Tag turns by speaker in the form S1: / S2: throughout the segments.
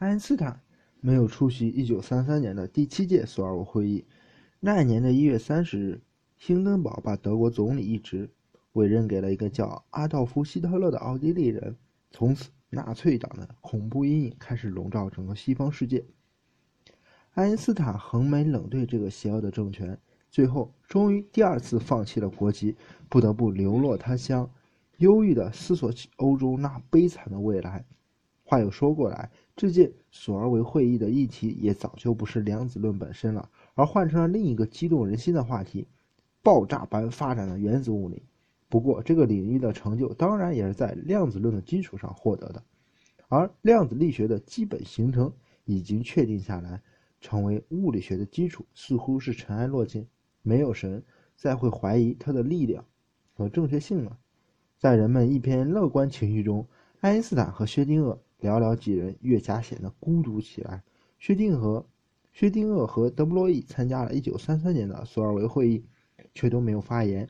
S1: 爱因斯坦没有出席1933年的第七届索尔维会议。那一年的1月30日，兴登堡把德国总理一职委任给了一个叫阿道夫·希特勒的奥地利人。从此，纳粹党的恐怖阴影开始笼罩整个西方世界。爱因斯坦横眉冷对这个邪恶的政权，最后终于第二次放弃了国籍，不得不流落他乡，忧郁地思索起欧洲那悲惨的未来。话又说过来，这届索尔维会议的议题也早就不是量子论本身了。而换成了另一个激动人心的话题：爆炸般发展的原子物理。不过，这个领域的成就当然也是在量子论的基础上获得的。而量子力学的基本形成已经确定下来，成为物理学的基础，似乎是尘埃落定。没有神再会怀疑它的力量和正确性了。在人们一片乐观情绪中，爱因斯坦和薛定谔寥寥几人越加显得孤独起来。薛定谔。薛定谔和德布罗意参加了1933年的索尔维会议，却都没有发言。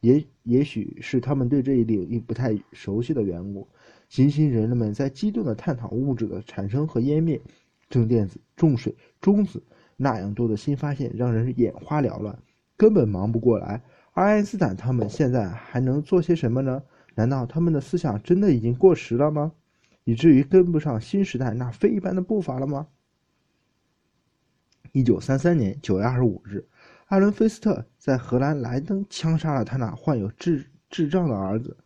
S1: 也也许是他们对这一领域不太熟悉的缘故，行星人们在激动地探讨物质的产生和湮灭、正电子、重水、中子那样多的新发现，让人眼花缭乱，根本忙不过来。而爱因斯坦他们现在还能做些什么呢？难道他们的思想真的已经过时了吗？以至于跟不上新时代那飞一般的步伐了吗？一九三三年九月二十五日，艾伦·菲斯特在荷兰莱登枪杀了他那患有智智障的儿子，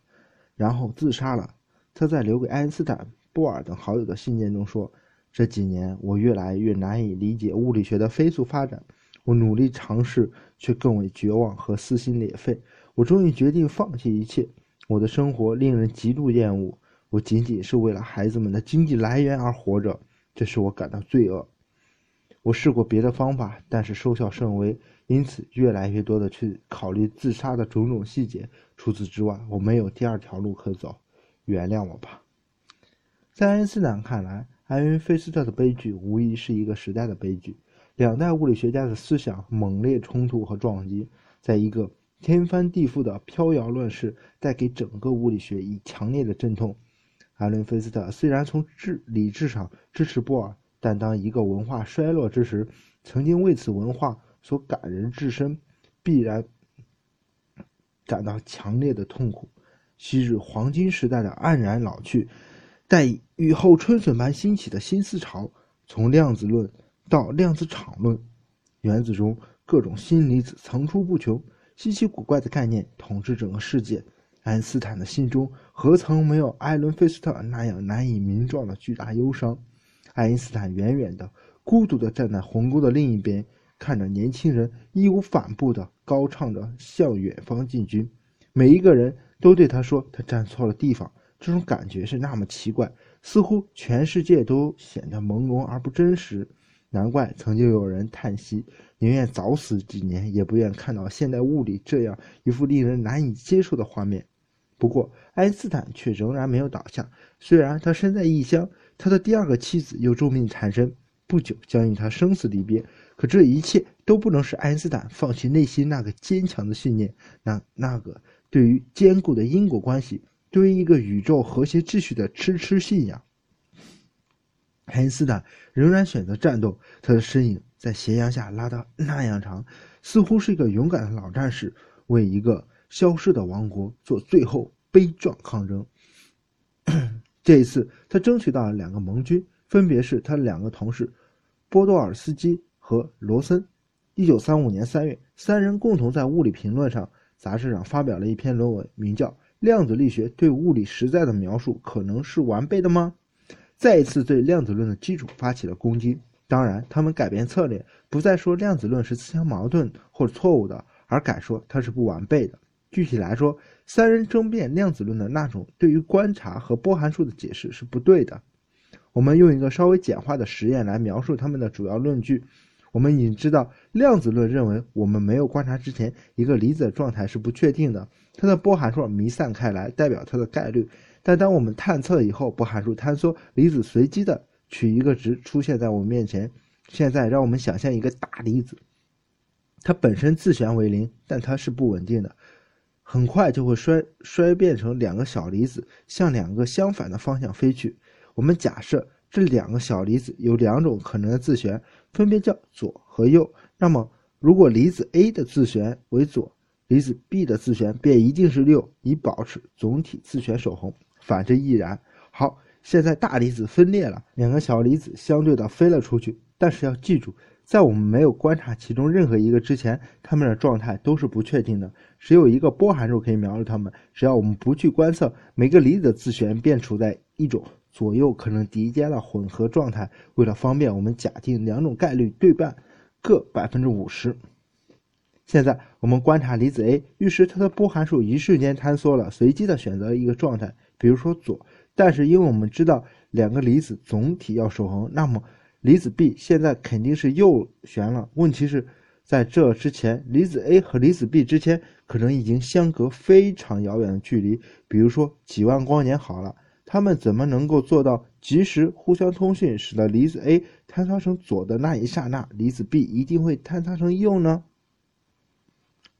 S1: 然后自杀了。他在留给爱因斯坦、波尔等好友的信件中说：“这几年，我越来越难以理解物理学的飞速发展。我努力尝试，却更为绝望和撕心裂肺。我终于决定放弃一切。我的生活令人极度厌恶。我仅仅是为了孩子们的经济来源而活着，这使我感到罪恶。”我试过别的方法，但是收效甚微，因此越来越多的去考虑自杀的种种细节。除此之外，我没有第二条路可走。原谅我吧。在爱因斯坦看来，艾伦·费斯特的悲剧无疑是一个时代的悲剧。两代物理学家的思想猛烈冲突和撞击，在一个天翻地覆的飘摇乱世，带给整个物理学以强烈的阵痛。艾伦·费斯特虽然从智理智上支持波尔。但当一个文化衰落之时，曾经为此文化所感人至深，必然感到强烈的痛苦。昔日黄金时代的黯然老去，待雨后春笋般兴起的新思潮，从量子论到量子场论，原子中各种新离子层出不穷，稀奇古怪的概念统治整个世界。爱因斯坦的心中何曾没有艾伦·费斯特那样难以名状的巨大忧伤？爱因斯坦远远的、孤独的站在鸿沟的另一边，看着年轻人义无反顾的高唱着向远方进军。每一个人都对他说：“他站错了地方。”这种感觉是那么奇怪，似乎全世界都显得朦胧而不真实。难怪曾经有人叹息，宁愿早死几年，也不愿看到现代物理这样一幅令人难以接受的画面。不过，爱因斯坦却仍然没有倒下，虽然他身在异乡。他的第二个妻子又重病缠身，不久将与他生死离别。可这一切都不能使爱因斯坦放弃内心那个坚强的信念，那那个对于坚固的因果关系，对于一个宇宙和谐秩序的痴痴信仰。爱因斯坦仍然选择战斗，他的身影在斜阳下拉得那样长，似乎是一个勇敢的老战士，为一个消失的王国做最后悲壮抗争。这一次，他争取到了两个盟军，分别是他的两个同事波多尔斯基和罗森。一九三五年三月，三人共同在《物理评论》上杂志上发表了一篇论文，名叫《量子力学对物理实在的描述可能是完备的吗？》再一次对量子论的基础发起了攻击。当然，他们改变策略，不再说量子论是自相矛盾或者错误的，而改说它是不完备的。具体来说，三人争辩量子论的那种对于观察和波函数的解释是不对的。我们用一个稍微简化的实验来描述他们的主要论据。我们已经知道，量子论认为我们没有观察之前，一个离子的状态是不确定的，它的波函数弥散开来，代表它的概率。但当我们探测以后，波函数坍缩，离子随机的取一个值出现在我们面前。现在，让我们想象一个大离子，它本身自旋为零，但它是不稳定的。很快就会衰衰变成两个小离子，向两个相反的方向飞去。我们假设这两个小离子有两种可能的自旋，分别叫左和右。那么，如果离子 A 的自旋为左，离子 B 的自旋便一定是六，以保持总体自旋守恒。反之亦然。好，现在大离子分裂了，两个小离子相对的飞了出去。但是要记住，在我们没有观察其中任何一个之前，它们的状态都是不确定的。只有一个波函数可以描述它们。只要我们不去观测每个离子的自旋，便处在一种左右可能叠加的混合状态。为了方便，我们假定两种概率对半，各百分之五十。现在我们观察离子 A，预示它的波函数一瞬间坍缩了，随机的选择一个状态，比如说左。但是因为我们知道两个离子总体要守恒，那么离子 B 现在肯定是右旋了。问题是在这之前，离子 A 和离子 B 之间可能已经相隔非常遥远的距离，比如说几万光年。好了，他们怎么能够做到及时互相通讯，使得离子 A 坍塌成左的那一刹那，离子 B 一定会坍塌成右呢？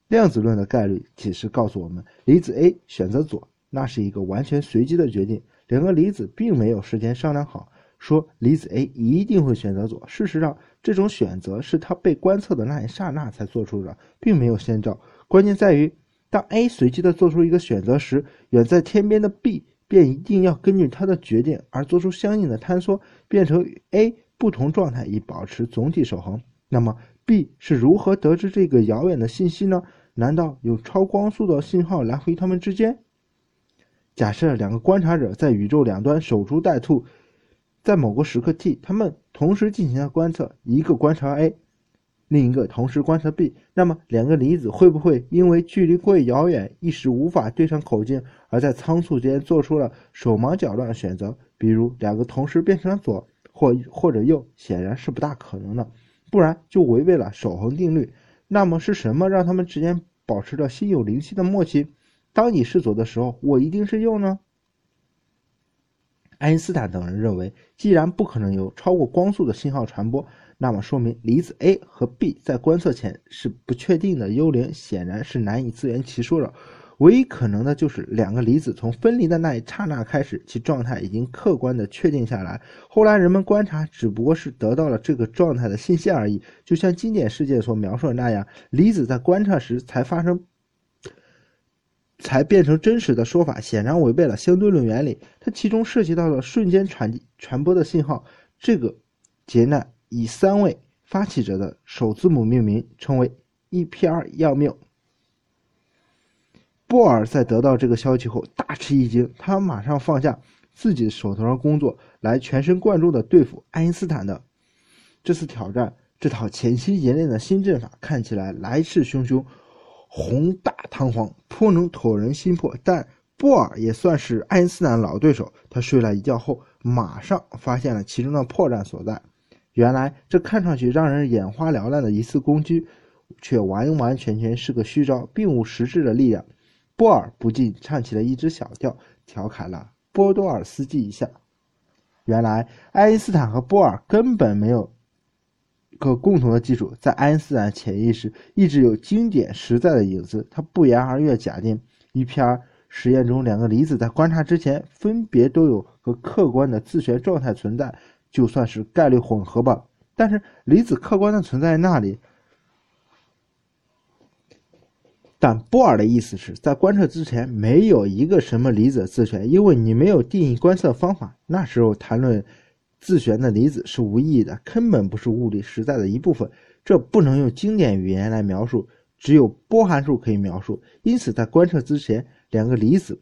S1: 量子论的概率解释告诉我们，离子 A 选择左，那是一个完全随机的决定。两个离子并没有事先商量好，说离子 A 一定会选择左。事实上，这种选择是它被观测的那一刹那才做出的，并没有先兆。关键在于，当 A 随机的做出一个选择时，远在天边的 B 便一定要根据它的决定而做出相应的坍缩，变成与 A 不同状态，以保持总体守恒。那么，B 是如何得知这个遥远的信息呢？难道有超光速的信号来回他们之间？假设两个观察者在宇宙两端守株待兔，在某个时刻 t，他们同时进行了观测，一个观察 A，另一个同时观测 B，那么两个离子会不会因为距离过于遥远，一时无法对上口径，而在仓促间做出了手忙脚乱的选择？比如两个同时变成了左或或者右，显然是不大可能的，不然就违背了守恒定律。那么是什么让他们之间保持着心有灵犀的默契？当你是左的时候，我一定是右呢？爱因斯坦等人认为，既然不可能有超过光速的信号传播，那么说明离子 A 和 B 在观测前是不确定的幽灵，显然是难以自圆其说的。唯一可能的就是两个离子从分离的那一刹那开始，其状态已经客观的确定下来。后来人们观察只不过是得到了这个状态的信息而已。就像经典世界所描述的那样，离子在观察时才发生，才变成真实的说法，显然违背了相对论原理。它其中涉及到了瞬间传传播的信号。这个劫难以三位发起者的首字母命名，称为 E.P.R. 要命。波尔在得到这个消息后大吃一惊，他马上放下自己手头上工作，来全神贯注地对付爱因斯坦的这次挑战。这套潜心研练的新阵法看起来来势汹汹、宏大堂皇，颇能戳人心魄。但波尔也算是爱因斯坦老对手，他睡了一觉后，马上发现了其中的破绽所在。原来，这看上去让人眼花缭乱的一次攻击，却完完全全是个虚招，并无实质的力量。波尔不禁唱起了一支小调，调侃了波多尔斯基一下。原来，爱因斯坦和波尔根本没有个共同的基础，在爱因斯坦潜意识一直有经典实在的影子。他不言而喻，假定一篇实验中两个离子在观察之前分别都有个客观的自旋状态存在，就算是概率混合吧。但是离子客观的存在那里。但波尔的意思是在观测之前没有一个什么离子自旋，因为你没有定义观测方法。那时候谈论自旋的离子是无意义的，根本不是物理实在的一部分。这不能用经典语言来描述，只有波函数可以描述。因此，在观测之前，两个离子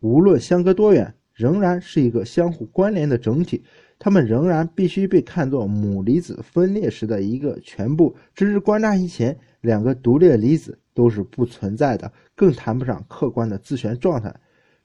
S1: 无论相隔多远，仍然是一个相互关联的整体，它们仍然必须被看作母离子分裂时的一个全部。只是观察以前，两个独立的离子。都是不存在的，更谈不上客观的自旋状态。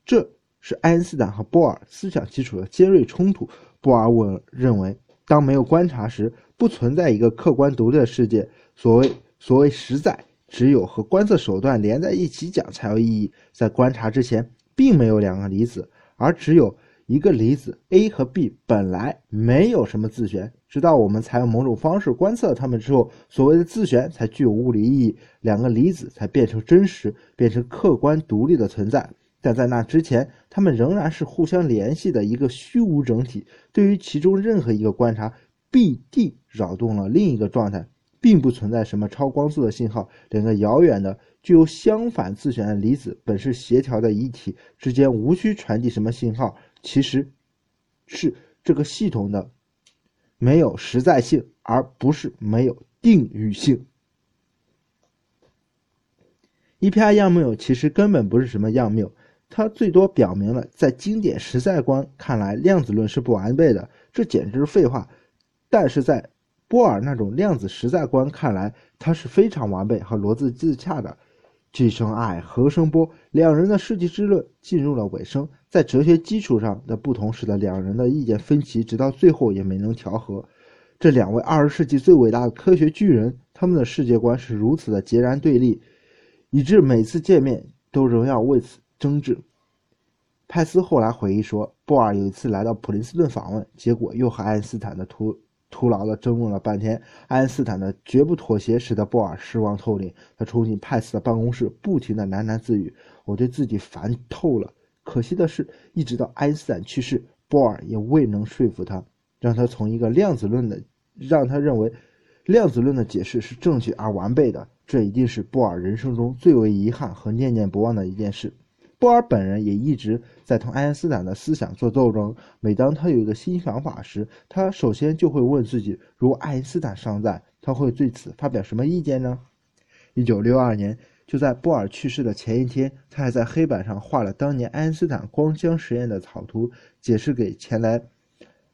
S1: 这是爱因斯坦和波尔思想基础的尖锐冲突。波尔问认为，当没有观察时，不存在一个客观独立的世界。所谓所谓实在，只有和观测手段连在一起讲才有意义。在观察之前，并没有两个离子，而只有。一个离子 A 和 B 本来没有什么自旋，直到我们采用某种方式观测它们之后，所谓的自旋才具有物理意义，两个离子才变成真实，变成客观独立的存在。但在那之前，他们仍然是互相联系的一个虚无整体。对于其中任何一个观察，必定扰动了另一个状态，并不存在什么超光速的信号。两个遥远的、具有相反自旋的离子本是协调的一体，之间无需传递什么信号。其实，是这个系统的没有实在性，而不是没有定域性。EPR 样谬其实根本不是什么样谬。它最多表明了，在经典实在观看来，量子论是不完备的，这简直是废话。但是在波尔那种量子实在观看来，它是非常完备和逻辑自洽的。G 声 I 和声波，两人的世纪之论进入了尾声，在哲学基础上的不同使得两人的意见分歧，直到最后也没能调和。这两位二十世纪最伟大的科学巨人，他们的世界观是如此的截然对立，以致每次见面都仍要为此。争执。派斯后来回忆说，波尔有一次来到普林斯顿访问，结果又和爱因斯坦的徒徒劳的争论了半天。爱因斯坦的绝不妥协使得波尔失望透顶。他冲进派斯的办公室，不停的喃喃自语：“我对自己烦透了。”可惜的是，一直到爱因斯坦去世，波尔也未能说服他，让他从一个量子论的，让他认为量子论的解释是正确而完备的。这一定是波尔人生中最为遗憾和念念不忘的一件事。波尔本人也一直在同爱因斯坦的思想做斗争。每当他有一个新想法时，他首先就会问自己：如果爱因斯坦尚在，他会对此发表什么意见呢？一九六二年，就在波尔去世的前一天，他还在黑板上画了当年爱因斯坦光箱实验的草图，解释给前来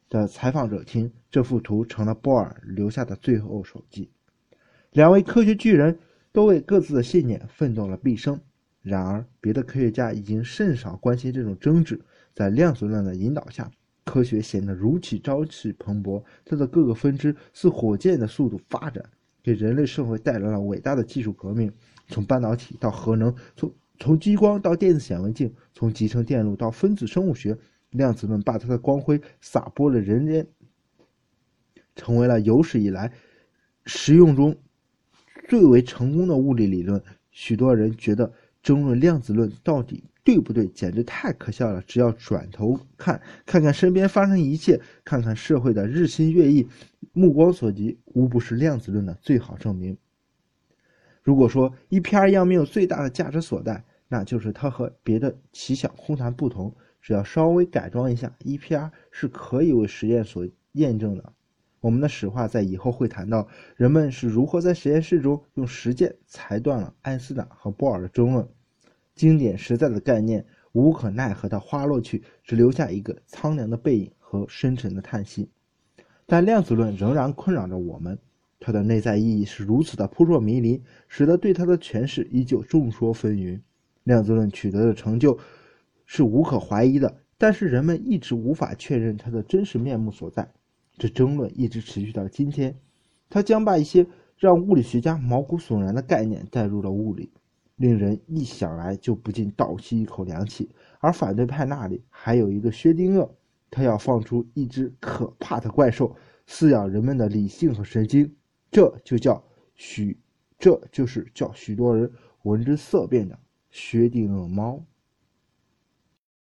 S1: 的采访者听。这幅图成了波尔留下的最后手记。两位科学巨人都为各自的信念奋斗了毕生。然而，别的科学家已经甚少关心这种争执。在量子论的引导下，科学显得如此朝气蓬勃。它的各个分支似火箭的速度发展，给人类社会带来了伟大的技术革命。从半导体到核能，从从激光到电子显微镜，从集成电路到分子生物学，量子论把它的光辉洒播了人间，成为了有史以来实用中最为成功的物理理论。许多人觉得。争论量子论到底对不对，简直太可笑了。只要转头看，看看身边发生一切，看看社会的日新月异，目光所及，无不是量子论的最好证明。如果说 EPR 样命最大的价值所在，那就是它和别的奇想空谈不同，只要稍微改装一下，EPR 是可以为实验所验证的。我们的史话在以后会谈到，人们是如何在实验室中用实践裁断了爱因斯坦和波尔的争论。经典实在的概念无可奈何地花落去，只留下一个苍凉的背影和深沉的叹息。但量子论仍然困扰着我们，它的内在意义是如此的扑朔迷离，使得对它的诠释依旧众说纷纭。量子论取得的成就是无可怀疑的，但是人们一直无法确认它的真实面目所在。这争论一直持续到今天，他将把一些让物理学家毛骨悚然的概念带入了物理，令人一想来就不禁倒吸一口凉气。而反对派那里还有一个薛定谔，他要放出一只可怕的怪兽，饲养人们的理性和神经，这就叫许，这就是叫许多人闻之色变的薛定谔猫。